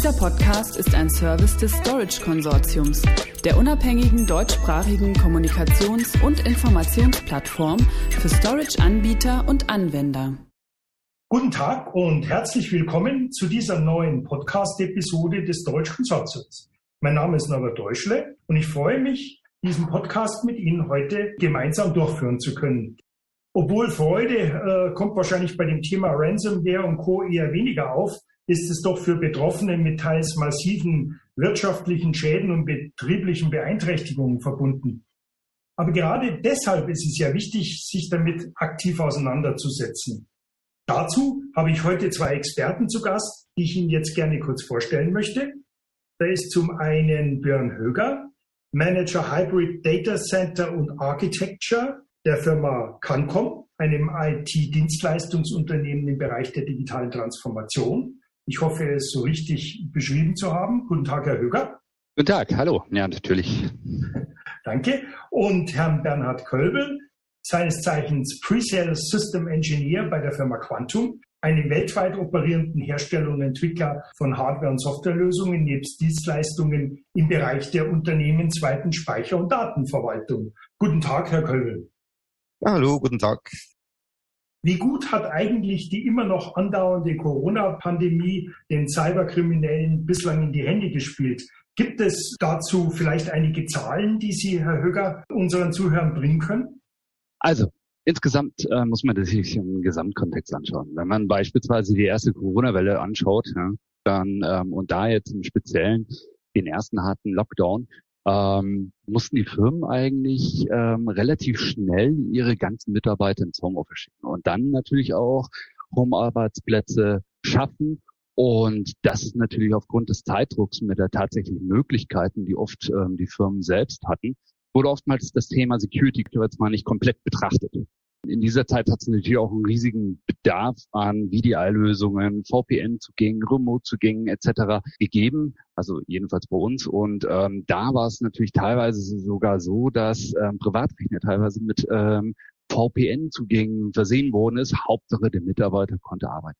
Dieser Podcast ist ein Service des Storage Konsortiums, der unabhängigen deutschsprachigen Kommunikations- und Informationsplattform für Storage-Anbieter und Anwender. Guten Tag und herzlich willkommen zu dieser neuen Podcast-Episode des Storage Konsortiums. Mein Name ist Norbert Deutschle und ich freue mich, diesen Podcast mit Ihnen heute gemeinsam durchführen zu können. Obwohl Freude äh, kommt wahrscheinlich bei dem Thema Ransomware und Co. eher weniger auf, ist es doch für Betroffene mit teils massiven wirtschaftlichen Schäden und betrieblichen Beeinträchtigungen verbunden. Aber gerade deshalb ist es ja wichtig, sich damit aktiv auseinanderzusetzen. Dazu habe ich heute zwei Experten zu Gast, die ich Ihnen jetzt gerne kurz vorstellen möchte. Da ist zum einen Björn Höger, Manager Hybrid Data Center und Architecture der Firma Cancom, einem IT-Dienstleistungsunternehmen im Bereich der digitalen Transformation. Ich hoffe, es so richtig beschrieben zu haben. Guten Tag, Herr Höger. Guten Tag, hallo. Ja, natürlich. Danke. Und Herrn Bernhard Kölbel, seines Zeichens Pre-Sales System Engineer bei der Firma Quantum, einem weltweit operierenden Hersteller und Entwickler von Hardware- und Softwarelösungen nebst Dienstleistungen im Bereich der unternehmensweiten Speicher- und Datenverwaltung. Guten Tag, Herr Kölbel. Ja, hallo, guten Tag. Wie gut hat eigentlich die immer noch andauernde Corona-Pandemie den Cyberkriminellen bislang in die Hände gespielt? Gibt es dazu vielleicht einige Zahlen, die Sie, Herr Höger, unseren Zuhörern bringen können? Also, insgesamt äh, muss man das sich im Gesamtkontext anschauen. Wenn man beispielsweise die erste Corona-Welle anschaut, ja, dann ähm, und da jetzt im Speziellen den ersten harten Lockdown, ähm, mussten die Firmen eigentlich ähm, relativ schnell ihre ganzen Mitarbeiter ins Homeoffice schicken und dann natürlich auch Homearbeitsplätze schaffen. Und das ist natürlich aufgrund des Zeitdrucks mit der tatsächlichen Möglichkeiten, die oft ähm, die Firmen selbst hatten, wurde oftmals das Thema Security jetzt mal nicht komplett betrachtet. In dieser Zeit hat es natürlich auch einen riesigen Bedarf an VDI-Lösungen, VPN-Zugängen, Remote-Zugängen etc. gegeben, also jedenfalls bei uns. Und ähm, da war es natürlich teilweise sogar so, dass ähm, Privatrechner teilweise mit ähm, VPN-Zugängen versehen worden ist. Hauptsache der Mitarbeiter konnte arbeiten.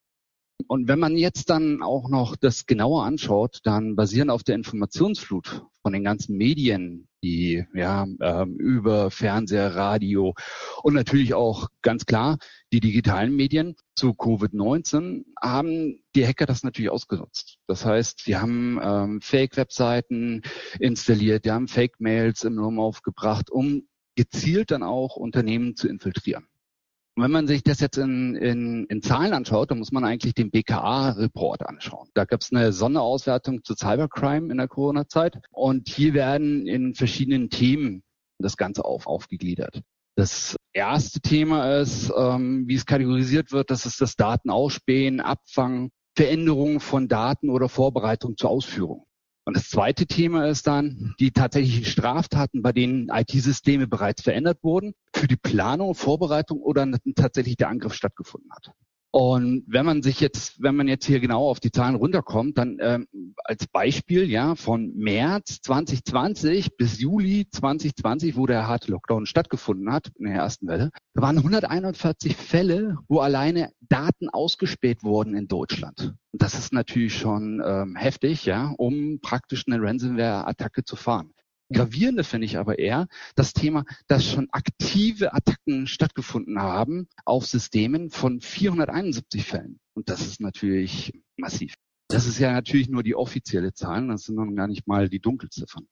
Und wenn man jetzt dann auch noch das genauer anschaut, dann basierend auf der Informationsflut von den ganzen Medien, die ja ähm, über Fernseher, Radio und natürlich auch ganz klar die digitalen Medien zu Covid-19 haben die Hacker das natürlich ausgenutzt. Das heißt, sie haben ähm, Fake-Webseiten installiert, die haben Fake-Mails im Raum aufgebracht, um gezielt dann auch Unternehmen zu infiltrieren. Und wenn man sich das jetzt in, in, in Zahlen anschaut, dann muss man eigentlich den BKA-Report anschauen. Da gab es eine Sonderauswertung zu Cybercrime in der Corona-Zeit und hier werden in verschiedenen Themen das Ganze auf, aufgegliedert. Das erste Thema ist, ähm, wie es kategorisiert wird, das ist das Datenausspähen, Abfangen, Veränderung von Daten oder Vorbereitung zur Ausführung. Und das zweite Thema ist dann die tatsächlichen Straftaten, bei denen IT-Systeme bereits verändert wurden, für die Planung, Vorbereitung oder tatsächlich der Angriff stattgefunden hat. Und wenn man sich jetzt, wenn man jetzt hier genau auf die Zahlen runterkommt, dann ähm, als Beispiel ja von März 2020 bis Juli 2020, wo der harte Lockdown stattgefunden hat in der ersten Welle, da waren 141 Fälle, wo alleine Daten ausgespäht wurden in Deutschland. Und das ist natürlich schon ähm, heftig, ja, um praktisch eine Ransomware-Attacke zu fahren. Gravierende finde ich aber eher das Thema, dass schon aktive Attacken stattgefunden haben auf Systemen von 471 Fällen. Und das ist natürlich massiv. Das ist ja natürlich nur die offizielle Zahl, das sind noch gar nicht mal die Dunkelziffern.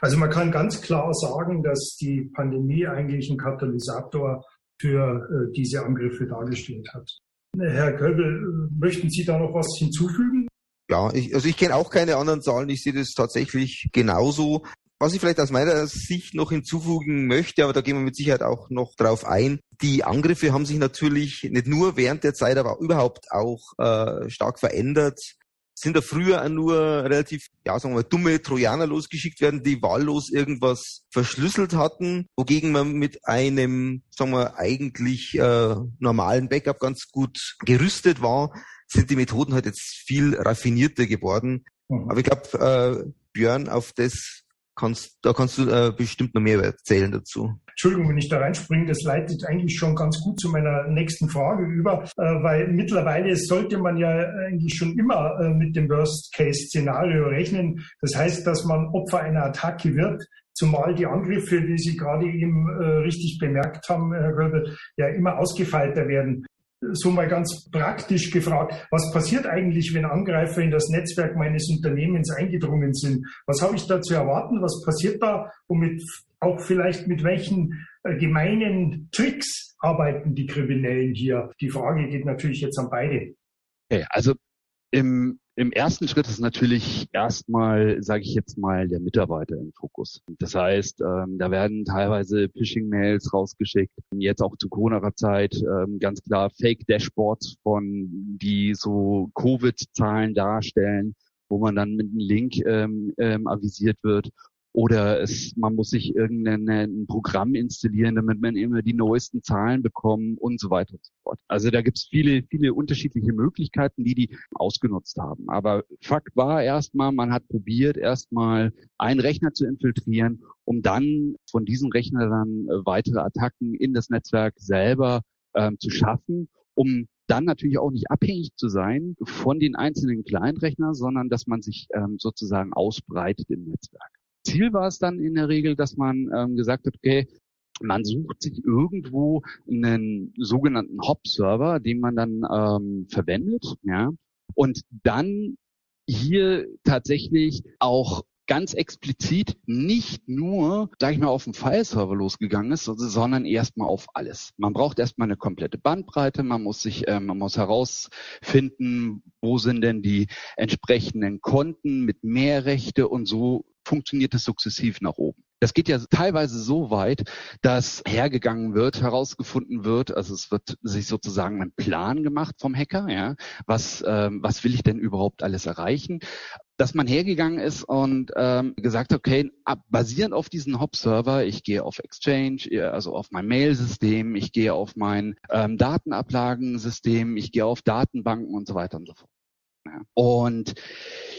Also man kann ganz klar sagen, dass die Pandemie eigentlich ein Katalysator für äh, diese Angriffe dargestellt hat. Herr Kölbel, möchten Sie da noch was hinzufügen? Ja, ich, also ich kenne auch keine anderen Zahlen. Ich sehe das tatsächlich genauso. Was ich vielleicht aus meiner Sicht noch hinzufügen möchte, aber da gehen wir mit Sicherheit auch noch drauf ein, die Angriffe haben sich natürlich nicht nur während der Zeit, aber überhaupt auch äh, stark verändert. Sind da früher nur relativ, ja, sagen wir dumme Trojaner losgeschickt werden, die wahllos irgendwas verschlüsselt hatten, wogegen man mit einem, sagen wir, eigentlich äh, normalen Backup ganz gut gerüstet war, sind die Methoden halt jetzt viel raffinierter geworden. Mhm. Aber ich glaube, äh, Björn, auf das kannst, da kannst du äh, bestimmt noch mehr erzählen dazu. Entschuldigung, wenn ich da reinspringe, das leitet eigentlich schon ganz gut zu meiner nächsten Frage über, äh, weil mittlerweile sollte man ja eigentlich schon immer äh, mit dem Worst-Case-Szenario rechnen. Das heißt, dass man Opfer einer Attacke wird. Zumal die Angriffe, die Sie gerade eben äh, richtig bemerkt haben, Herr Göbel, ja immer ausgefeilter werden so mal ganz praktisch gefragt, was passiert eigentlich, wenn Angreifer in das Netzwerk meines Unternehmens eingedrungen sind? Was habe ich da zu erwarten? Was passiert da? Und mit, auch vielleicht mit welchen äh, gemeinen Tricks arbeiten die Kriminellen hier? Die Frage geht natürlich jetzt an beide. Okay, also im im ersten Schritt ist natürlich erstmal, sage ich jetzt mal, der Mitarbeiter im Fokus. Das heißt, ähm, da werden teilweise Phishing-Mails rausgeschickt. Jetzt auch zu Corona-Zeit ähm, ganz klar Fake-Dashboards von, die so Covid-Zahlen darstellen, wo man dann mit einem Link ähm, ähm, avisiert wird oder es, man muss sich irgendein Programm installieren, damit man immer die neuesten Zahlen bekommt und so weiter und so fort. Also da gibt es viele, viele unterschiedliche Möglichkeiten, die die ausgenutzt haben. Aber Fakt war erstmal, man hat probiert, erstmal einen Rechner zu infiltrieren, um dann von diesem Rechner dann äh, weitere Attacken in das Netzwerk selber ähm, zu schaffen, um dann natürlich auch nicht abhängig zu sein von den einzelnen Kleinrechnern, sondern dass man sich ähm, sozusagen ausbreitet im Netzwerk. Ziel war es dann in der Regel, dass man ähm, gesagt hat, okay, man sucht sich irgendwo einen sogenannten Hop-Server, den man dann ähm, verwendet, ja, und dann hier tatsächlich auch ganz explizit nicht nur, sage ich mal, auf den File-Server losgegangen ist, sondern erstmal auf alles. Man braucht erstmal eine komplette Bandbreite, man muss sich, äh, man muss herausfinden, wo sind denn die entsprechenden Konten mit mehr Rechte und so funktioniert es sukzessiv nach oben. Das geht ja teilweise so weit, dass hergegangen wird, herausgefunden wird, also es wird sich sozusagen ein Plan gemacht vom Hacker, ja, was, ähm, was will ich denn überhaupt alles erreichen? Dass man hergegangen ist und ähm, gesagt, okay, ab, basierend auf diesen Hop-Server, ich gehe auf Exchange, also auf mein Mail-System, ich gehe auf mein ähm, Datenablagensystem, ich gehe auf Datenbanken und so weiter und so fort. Ja. Und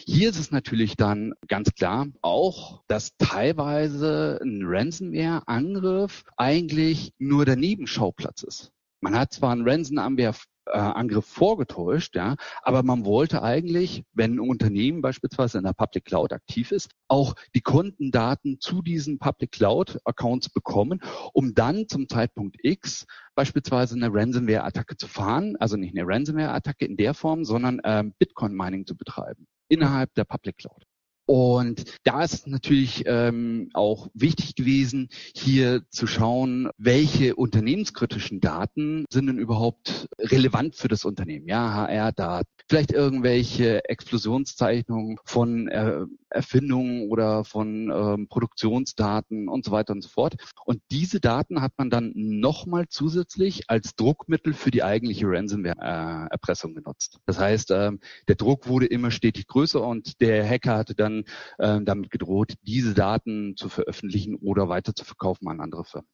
hier ist es natürlich dann ganz klar auch, dass teilweise ein Ransomware-Angriff eigentlich nur der Nebenschauplatz ist. Man hat zwar einen Ransomware äh, Angriff vorgetäuscht, ja, aber man wollte eigentlich, wenn ein Unternehmen beispielsweise in der Public Cloud aktiv ist, auch die Kundendaten zu diesen Public Cloud Accounts bekommen, um dann zum Zeitpunkt X beispielsweise eine Ransomware-Attacke zu fahren, also nicht eine Ransomware-Attacke in der Form, sondern ähm, Bitcoin-Mining zu betreiben innerhalb der Public Cloud. Und da ist natürlich ähm, auch wichtig gewesen, hier zu schauen, welche unternehmenskritischen Daten sind denn überhaupt relevant für das Unternehmen. Ja, HR-Daten, vielleicht irgendwelche Explosionszeichnungen von äh, Erfindungen oder von ähm, Produktionsdaten und so weiter und so fort. Und diese Daten hat man dann nochmal zusätzlich als Druckmittel für die eigentliche Ransomware-Erpressung äh, genutzt. Das heißt, ähm, der Druck wurde immer stetig größer und der Hacker hatte dann äh, damit gedroht, diese Daten zu veröffentlichen oder weiter zu verkaufen an andere Firmen.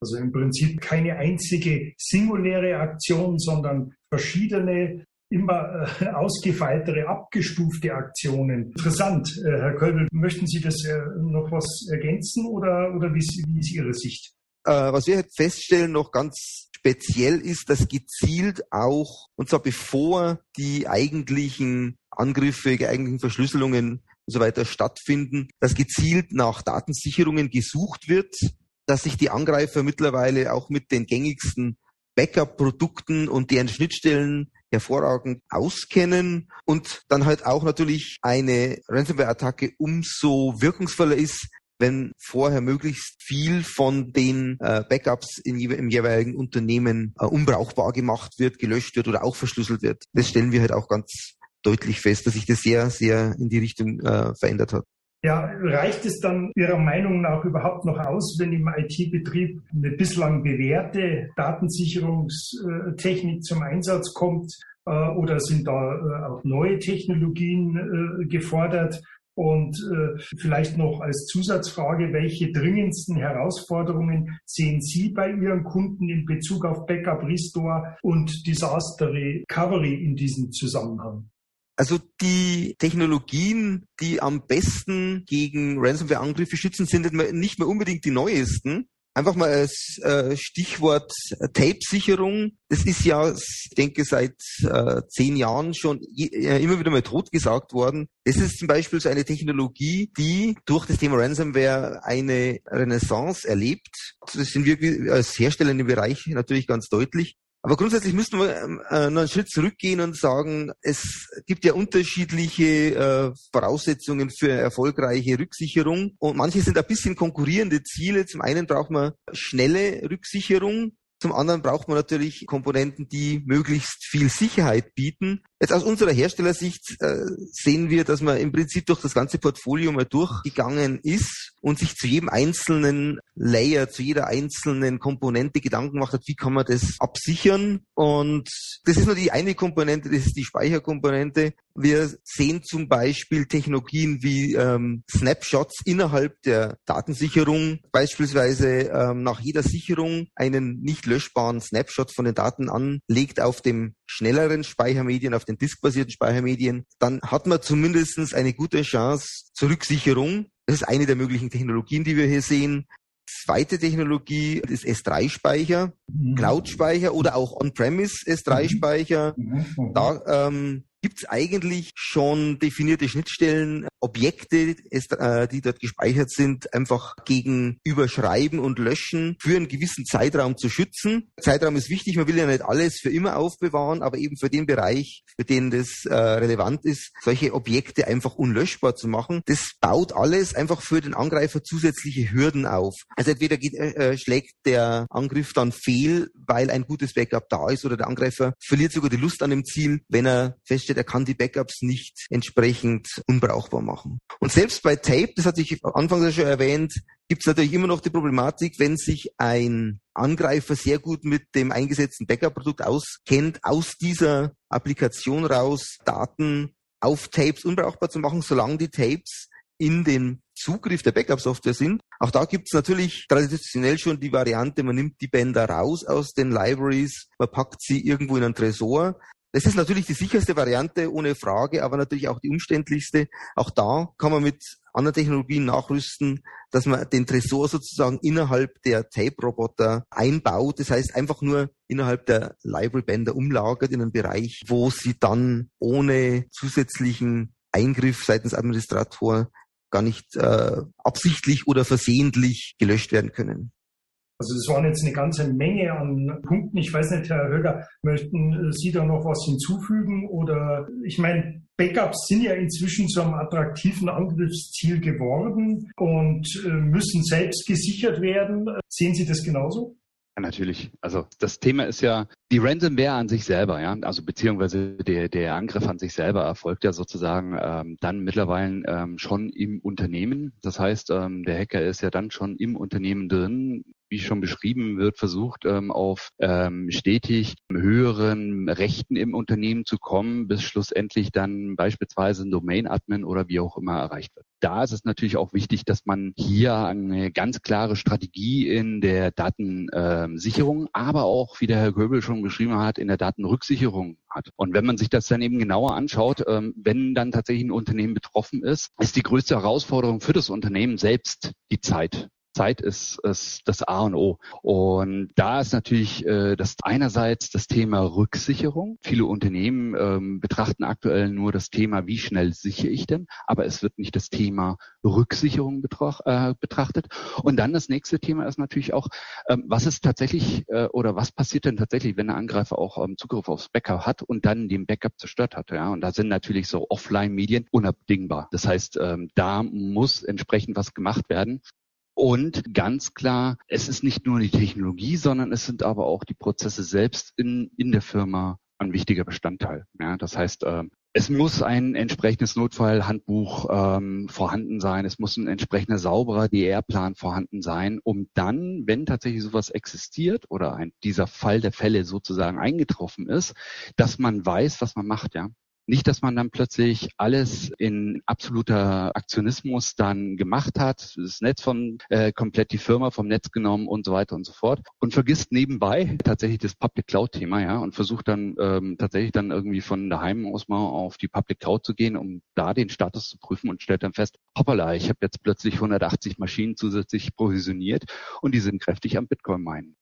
Also im Prinzip keine einzige singuläre Aktion, sondern verschiedene immer äh, ausgefeiltere, abgestufte Aktionen. Interessant. Äh, Herr Kölbel, möchten Sie das äh, noch was ergänzen oder, oder wie, wie ist Ihre Sicht? Äh, was wir feststellen noch ganz speziell ist, dass gezielt auch, und zwar bevor die eigentlichen Angriffe, die eigentlichen Verschlüsselungen und so weiter stattfinden, dass gezielt nach Datensicherungen gesucht wird, dass sich die Angreifer mittlerweile auch mit den gängigsten Backup-Produkten und deren Schnittstellen hervorragend auskennen und dann halt auch natürlich eine Ransomware-Attacke umso wirkungsvoller ist, wenn vorher möglichst viel von den äh, Backups in, im jeweiligen Unternehmen äh, unbrauchbar gemacht wird, gelöscht wird oder auch verschlüsselt wird. Das stellen wir halt auch ganz deutlich fest, dass sich das sehr, sehr in die Richtung äh, verändert hat. Ja, reicht es dann Ihrer Meinung nach überhaupt noch aus, wenn im IT-Betrieb eine bislang bewährte Datensicherungstechnik zum Einsatz kommt? Äh, oder sind da äh, auch neue Technologien äh, gefordert? Und vielleicht noch als Zusatzfrage, welche dringendsten Herausforderungen sehen Sie bei Ihren Kunden in Bezug auf Backup, Restore und Disaster Recovery in diesem Zusammenhang? Also die Technologien, die am besten gegen Ransomware-Angriffe schützen, sind nicht mehr unbedingt die neuesten. Einfach mal als äh, Stichwort Tape-Sicherung. Das ist ja, ich denke, seit äh, zehn Jahren schon äh, immer wieder mal totgesagt worden. Das ist zum Beispiel so eine Technologie, die durch das Thema Ransomware eine Renaissance erlebt. Das sind wir als Hersteller dem Bereich natürlich ganz deutlich. Aber grundsätzlich müssten wir ähm, äh, noch einen Schritt zurückgehen und sagen, es gibt ja unterschiedliche äh, Voraussetzungen für erfolgreiche Rücksicherung und manche sind ein bisschen konkurrierende Ziele. Zum einen braucht man schnelle Rücksicherung, zum anderen braucht man natürlich Komponenten, die möglichst viel Sicherheit bieten. Jetzt aus unserer Herstellersicht äh, sehen wir, dass man im Prinzip durch das ganze Portfolio mal durchgegangen ist und sich zu jedem einzelnen Layer, zu jeder einzelnen Komponente Gedanken gemacht hat, wie kann man das absichern. Und das ist nur die eine Komponente, das ist die Speicherkomponente. Wir sehen zum Beispiel Technologien wie ähm, Snapshots innerhalb der Datensicherung, beispielsweise ähm, nach jeder Sicherung einen nicht löschbaren Snapshot von den Daten anlegt auf dem schnelleren Speichermedien, auf den diskbasierten Speichermedien, dann hat man zumindest eine gute Chance zur Rücksicherung. Das ist eine der möglichen Technologien, die wir hier sehen. Zweite Technologie ist S3-Speicher, mhm. Cloud-Speicher oder auch On-Premise S3-Speicher. Mhm. Da ähm, gibt es eigentlich schon definierte Schnittstellen, Objekte, äh, die dort gespeichert sind, einfach gegen Überschreiben und Löschen für einen gewissen Zeitraum zu schützen. Zeitraum ist wichtig, man will ja nicht alles für immer aufbewahren, aber eben für den Bereich, für den das äh, relevant ist, solche Objekte einfach unlöschbar zu machen. Das baut alles einfach für den Angreifer zusätzliche Hürden auf. Also entweder geht, äh, äh schlägt der Angriff dann fehl, weil ein gutes Backup da ist, oder der Angreifer verliert sogar die Lust an dem Ziel, wenn er feststellt, er kann die Backups nicht entsprechend unbrauchbar machen. Und selbst bei Tape, das hatte ich anfangs schon erwähnt, gibt es natürlich immer noch die Problematik, wenn sich ein Angreifer sehr gut mit dem eingesetzten Backup-Produkt auskennt, aus dieser Applikation raus Daten auf Tapes unbrauchbar zu machen, solange die Tapes in den Zugriff der Backup-Software sind. Auch da gibt es natürlich traditionell schon die Variante, man nimmt die Bänder raus aus den Libraries, man packt sie irgendwo in einen Tresor. Das ist natürlich die sicherste Variante, ohne Frage, aber natürlich auch die umständlichste. Auch da kann man mit anderen Technologien nachrüsten, dass man den Tresor sozusagen innerhalb der Tape-Roboter einbaut. Das heißt, einfach nur innerhalb der Library-Bänder umlagert in einen Bereich, wo sie dann ohne zusätzlichen Eingriff seitens Administrator gar nicht äh, absichtlich oder versehentlich gelöscht werden können. Also das waren jetzt eine ganze Menge an Punkten. Ich weiß nicht, Herr Höger, möchten Sie da noch was hinzufügen? Oder ich meine, Backups sind ja inzwischen zu einem attraktiven Angriffsziel geworden und äh, müssen selbst gesichert werden. Sehen Sie das genauso? Ja, natürlich. Also das Thema ist ja die Ransomware an sich selber, ja, also beziehungsweise der, der Angriff an sich selber erfolgt ja sozusagen ähm, dann mittlerweile ähm, schon im Unternehmen. Das heißt, ähm, der Hacker ist ja dann schon im Unternehmen drin, wie schon beschrieben wird, versucht ähm, auf ähm, stetig höheren Rechten im Unternehmen zu kommen, bis schlussendlich dann beispielsweise ein Domain-Admin oder wie auch immer erreicht wird. Da ist es natürlich auch wichtig, dass man hier eine ganz klare Strategie in der Datensicherung, ähm, aber auch, wie der Herr Göbel schon beschrieben hat, in der Datenrücksicherung hat. Und wenn man sich das dann eben genauer anschaut, ähm, wenn dann tatsächlich ein Unternehmen betroffen ist, ist die größte Herausforderung für das Unternehmen selbst die Zeit. Zeit ist, ist das A und O. Und da ist natürlich äh, das einerseits das Thema Rücksicherung. Viele Unternehmen ähm, betrachten aktuell nur das Thema, wie schnell sichere ich denn, aber es wird nicht das Thema Rücksicherung äh, betrachtet. Und dann das nächste Thema ist natürlich auch, ähm, was ist tatsächlich äh, oder was passiert denn tatsächlich, wenn der Angreifer auch ähm, Zugriff aufs Backup hat und dann den Backup zerstört hat. Ja? Und da sind natürlich so Offline-Medien unabdingbar. Das heißt, ähm, da muss entsprechend was gemacht werden. Und ganz klar, es ist nicht nur die Technologie, sondern es sind aber auch die Prozesse selbst in, in der Firma ein wichtiger Bestandteil. Ja, das heißt, äh, es muss ein entsprechendes Notfallhandbuch ähm, vorhanden sein. Es muss ein entsprechender sauberer DR-Plan vorhanden sein, um dann, wenn tatsächlich sowas existiert oder ein, dieser Fall der Fälle sozusagen eingetroffen ist, dass man weiß, was man macht. Ja, Nicht, dass man dann plötzlich alles in absoluter Aktionismus dann gemacht hat, das Netz von äh, komplett die Firma vom Netz genommen und so weiter und so fort und vergisst nebenbei tatsächlich das Public Cloud Thema, ja, und versucht dann ähm, tatsächlich dann irgendwie von daheim aus mal auf die Public Cloud zu gehen, um da den Status zu prüfen und stellt dann fest, hoppala, ich habe jetzt plötzlich 180 Maschinen zusätzlich provisioniert und die sind kräftig am Bitcoin meinen.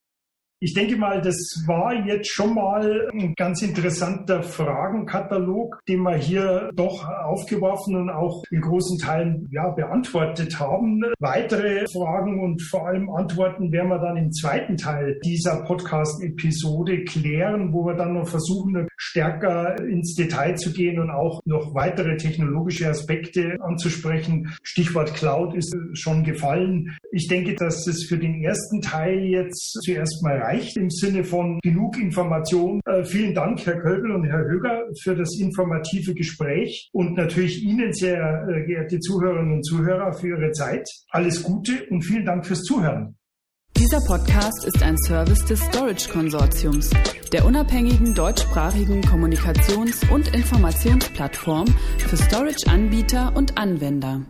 Ich denke mal, das war jetzt schon mal ein ganz interessanter Fragenkatalog, den wir hier doch aufgeworfen und auch in großen Teilen ja, beantwortet haben. Weitere Fragen und vor allem Antworten werden wir dann im zweiten Teil dieser Podcast-Episode klären, wo wir dann noch versuchen, stärker ins Detail zu gehen und auch noch weitere technologische Aspekte anzusprechen. Stichwort Cloud ist schon gefallen. Ich denke, dass es für den ersten Teil jetzt zuerst mal reicht erreicht im Sinne von genug Information. Äh, vielen Dank, Herr Kölbel und Herr Höger, für das informative Gespräch und natürlich Ihnen, sehr äh, geehrte Zuhörerinnen und Zuhörer, für Ihre Zeit. Alles Gute und vielen Dank fürs Zuhören. Dieser Podcast ist ein Service des Storage Konsortiums, der unabhängigen deutschsprachigen Kommunikations- und Informationsplattform für Storage-Anbieter und Anwender.